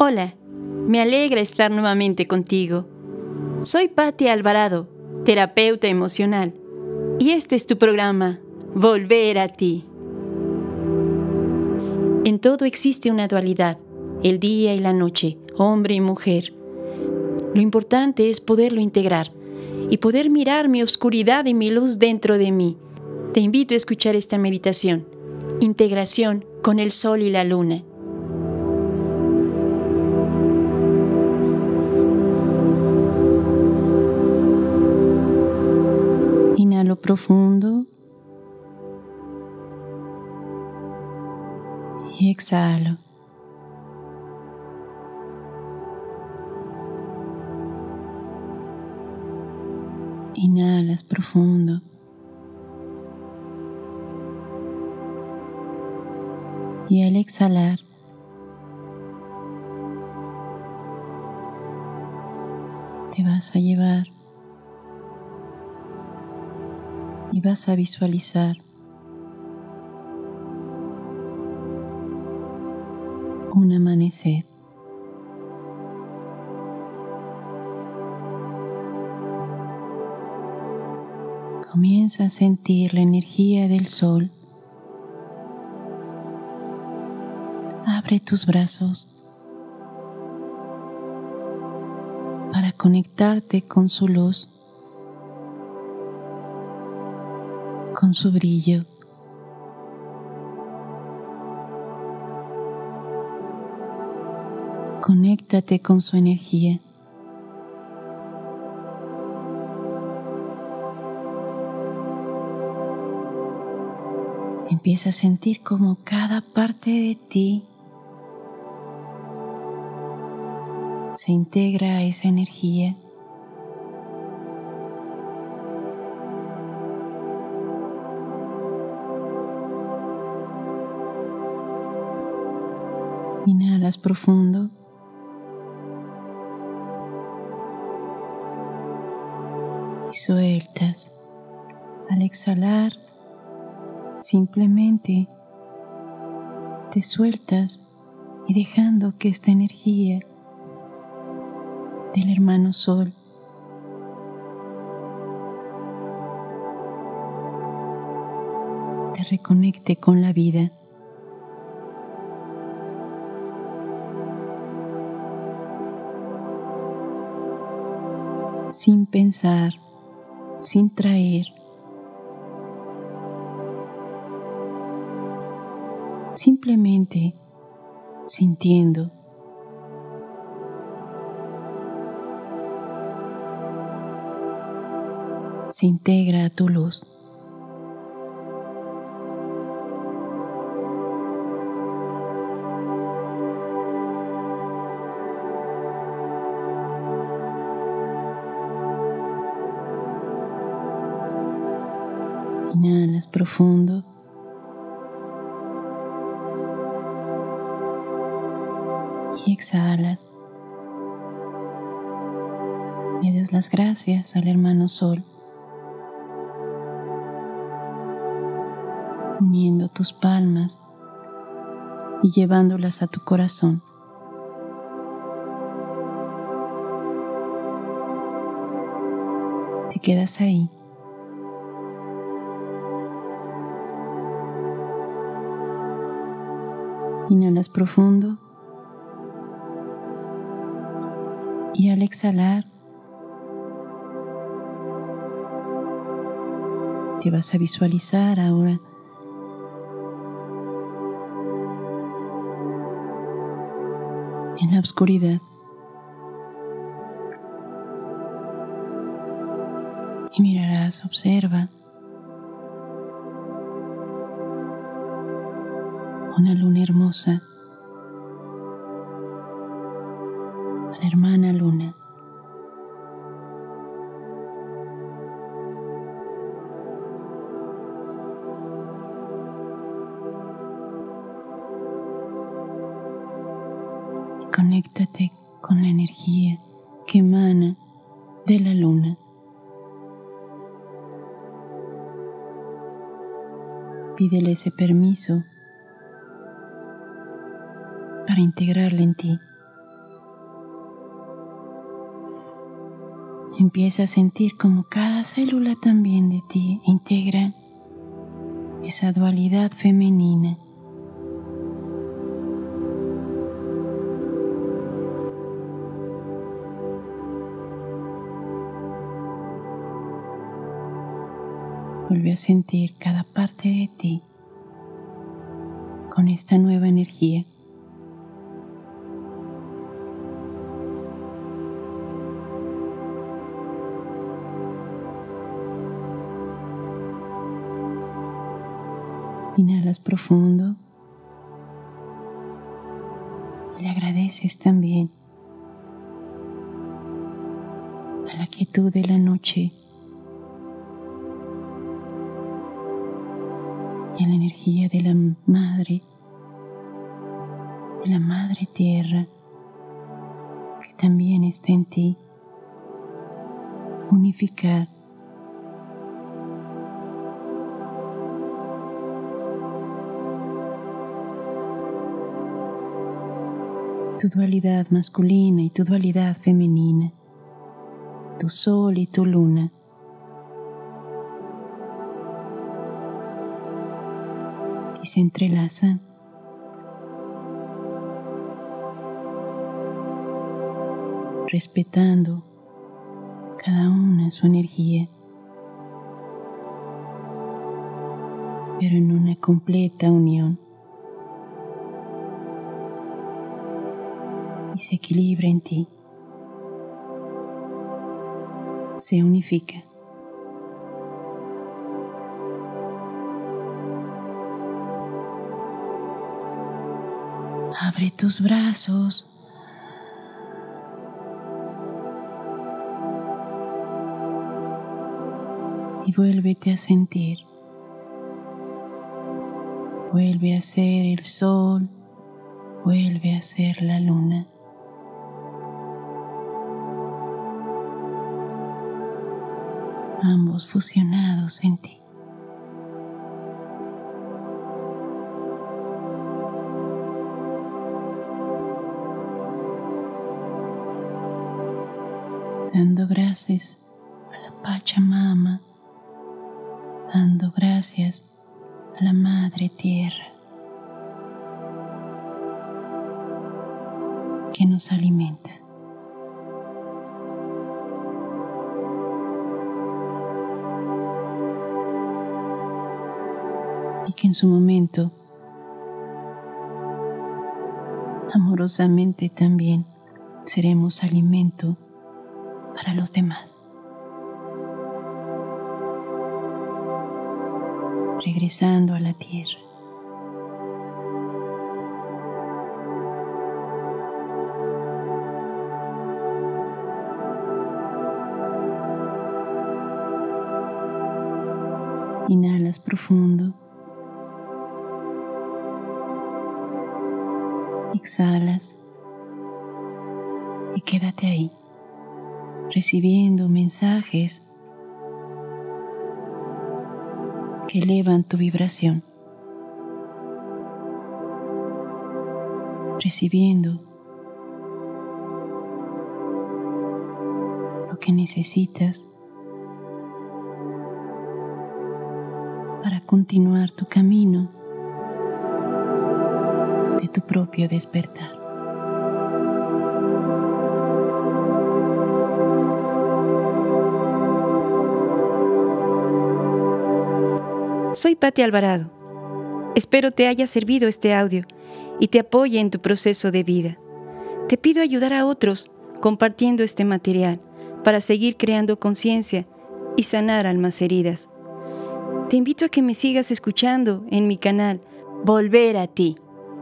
Hola, me alegra estar nuevamente contigo. Soy Patti Alvarado, terapeuta emocional, y este es tu programa, Volver a ti. En todo existe una dualidad, el día y la noche, hombre y mujer. Lo importante es poderlo integrar y poder mirar mi oscuridad y mi luz dentro de mí. Te invito a escuchar esta meditación, integración con el sol y la luna. Profundo y exhalo. Inhalas profundo. Y al exhalar, te vas a llevar y vas a visualizar un amanecer. Comienza a sentir la energía del sol. Abre tus brazos para conectarte con su luz, con su brillo. Conéctate con su energía. Empieza a sentir como cada parte de ti se integra a esa energía. Inhalas profundo. Y sueltas. Al exhalar, Simplemente te sueltas y dejando que esta energía del hermano sol te reconecte con la vida. Sin pensar, sin traer simplemente sintiendo. Se integra a tu luz. Profundo. y exhalas. Le das las gracias al hermano Sol, uniendo tus palmas y llevándolas a tu corazón. Te quedas ahí. Inhalas profundo. Y al exhalar, te vas a visualizar ahora en la oscuridad. Y mirarás, observa una luna hermosa hermana luna. Conéctate con la energía que emana de la luna. Pídele ese permiso para integrarla en ti. Empieza a sentir como cada célula también de ti integra esa dualidad femenina. Vuelve a sentir cada parte de ti con esta nueva energía. Inhalas profundo. Y le agradeces también a la quietud de la noche y a la energía de la madre, de la madre tierra que también está en ti. Unificar tu dualidad masculina y tu dualidad femenina, tu sol y tu luna. Y se entrelazan. respetando cada una su energía, pero en una completa unión. Se equilibra en ti, se unifica. Abre tus brazos. Y vuélvete a sentir. Vuelve a ser el sol, vuelve a ser la luna. Ambos fusionados en ti. Dando gracias a la Pachamama, dando gracias a la Madre Tierra que nos alimenta. Que en su momento amorosamente también seremos alimento para los demás. Regresando a la tierra. Inhalas profundo. Exhalas y quédate ahí, recibiendo mensajes que elevan tu vibración, recibiendo lo que necesitas para continuar tu camino propio despertar. Soy Patti Alvarado. Espero te haya servido este audio y te apoye en tu proceso de vida. Te pido ayudar a otros compartiendo este material para seguir creando conciencia y sanar almas heridas. Te invito a que me sigas escuchando en mi canal Volver a ti.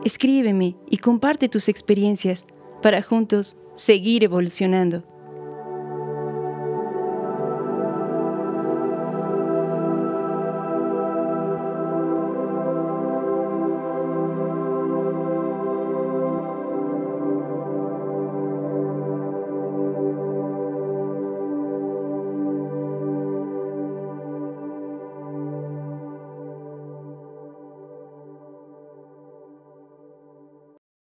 Escríbeme y comparte tus experiencias para juntos seguir evolucionando.